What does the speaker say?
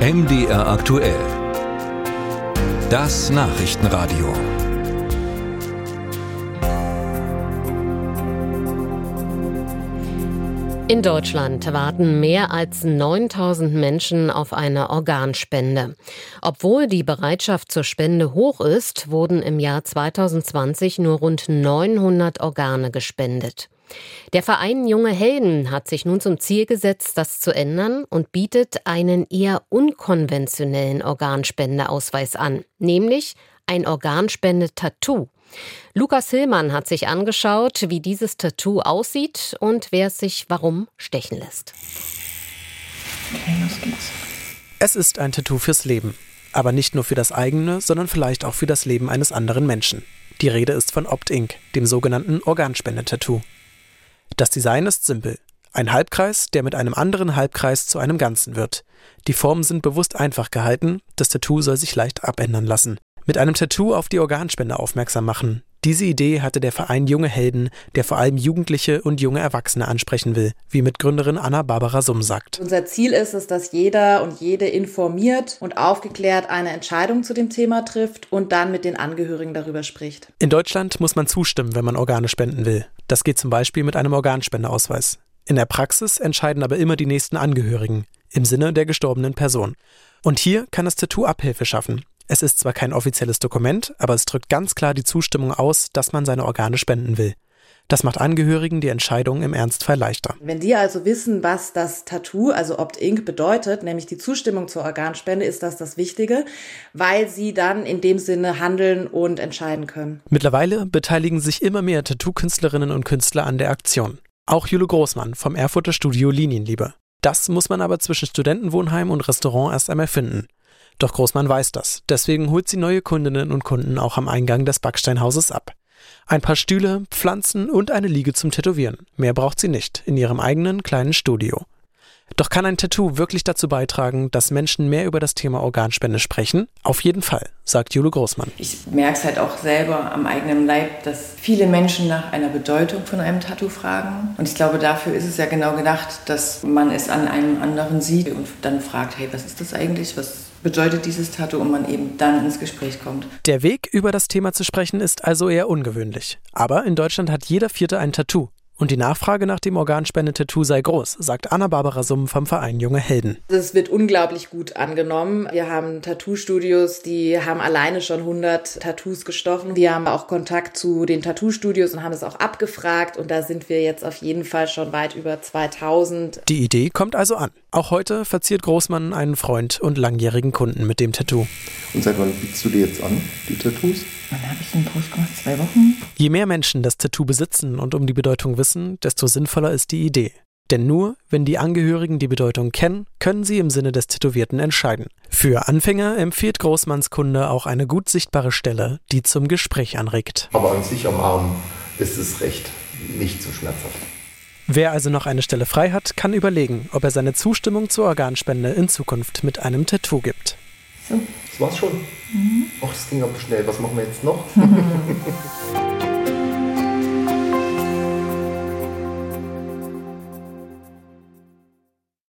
MDR aktuell. Das Nachrichtenradio. In Deutschland warten mehr als 9000 Menschen auf eine Organspende. Obwohl die Bereitschaft zur Spende hoch ist, wurden im Jahr 2020 nur rund 900 Organe gespendet. Der Verein Junge Helden hat sich nun zum Ziel gesetzt, das zu ändern und bietet einen eher unkonventionellen Organspendeausweis an, nämlich ein Organspende-Tattoo. Lukas Hillmann hat sich angeschaut, wie dieses Tattoo aussieht und wer es sich warum stechen lässt. Okay, los geht's. Es ist ein Tattoo fürs Leben. Aber nicht nur für das eigene, sondern vielleicht auch für das Leben eines anderen Menschen. Die Rede ist von Opt Inc., dem sogenannten Organspendetattoo. Das Design ist simpel. Ein Halbkreis, der mit einem anderen Halbkreis zu einem Ganzen wird. Die Formen sind bewusst einfach gehalten, das Tattoo soll sich leicht abändern lassen. Mit einem Tattoo auf die Organspende aufmerksam machen. Diese Idee hatte der Verein Junge Helden, der vor allem Jugendliche und junge Erwachsene ansprechen will, wie Mitgründerin Anna-Barbara Summ sagt. Unser Ziel ist es, dass jeder und jede informiert und aufgeklärt eine Entscheidung zu dem Thema trifft und dann mit den Angehörigen darüber spricht. In Deutschland muss man zustimmen, wenn man Organe spenden will. Das geht zum Beispiel mit einem Organspendeausweis. In der Praxis entscheiden aber immer die nächsten Angehörigen, im Sinne der gestorbenen Person. Und hier kann das Tattoo Abhilfe schaffen. Es ist zwar kein offizielles Dokument, aber es drückt ganz klar die Zustimmung aus, dass man seine Organe spenden will. Das macht Angehörigen die Entscheidung im Ernstfall leichter. Wenn die also wissen, was das Tattoo, also Opt-Inc, bedeutet, nämlich die Zustimmung zur Organspende, ist das das Wichtige, weil sie dann in dem Sinne handeln und entscheiden können. Mittlerweile beteiligen sich immer mehr Tattoo-Künstlerinnen und Künstler an der Aktion. Auch Jule Großmann vom Erfurter Studio Linienliebe. Das muss man aber zwischen Studentenwohnheim und Restaurant erst einmal finden. Doch Großmann weiß das. Deswegen holt sie neue Kundinnen und Kunden auch am Eingang des Backsteinhauses ab. Ein paar Stühle, Pflanzen und eine Liege zum Tätowieren. Mehr braucht sie nicht in ihrem eigenen kleinen Studio. Doch kann ein Tattoo wirklich dazu beitragen, dass Menschen mehr über das Thema Organspende sprechen? Auf jeden Fall, sagt Jule Großmann. Ich merke es halt auch selber am eigenen Leib, dass viele Menschen nach einer Bedeutung von einem Tattoo fragen. Und ich glaube, dafür ist es ja genau gedacht, dass man es an einem anderen sieht und dann fragt, hey, was ist das eigentlich? Was bedeutet dieses Tattoo und man eben dann ins Gespräch kommt. Der Weg, über das Thema zu sprechen, ist also eher ungewöhnlich. Aber in Deutschland hat jeder Vierte ein Tattoo. Und die Nachfrage nach dem Organspendetattoo sei groß, sagt Anna-Barbara Summ vom Verein Junge Helden. Das wird unglaublich gut angenommen. Wir haben Tattoo-Studios, die haben alleine schon 100 Tattoos gestochen. Wir haben auch Kontakt zu den Tattoo-Studios und haben es auch abgefragt. Und da sind wir jetzt auf jeden Fall schon weit über 2000. Die Idee kommt also an. Auch heute verziert Großmann einen Freund und langjährigen Kunden mit dem Tattoo. Und seit wann bietest du dir jetzt an, die Tattoos? Wann habe ich den Post gemacht? Zwei Wochen? Je mehr Menschen das Tattoo besitzen und um die Bedeutung wissen, desto sinnvoller ist die Idee. Denn nur, wenn die Angehörigen die Bedeutung kennen, können sie im Sinne des Tätowierten entscheiden. Für Anfänger empfiehlt Großmanns Kunde auch eine gut sichtbare Stelle, die zum Gespräch anregt. Aber an sich am Arm ist es recht nicht so schmerzhaft. Wer also noch eine Stelle frei hat, kann überlegen, ob er seine Zustimmung zur Organspende in Zukunft mit einem Tattoo gibt. So. Das war's schon. Mhm. Och, das ging aber schnell. Was machen wir jetzt noch?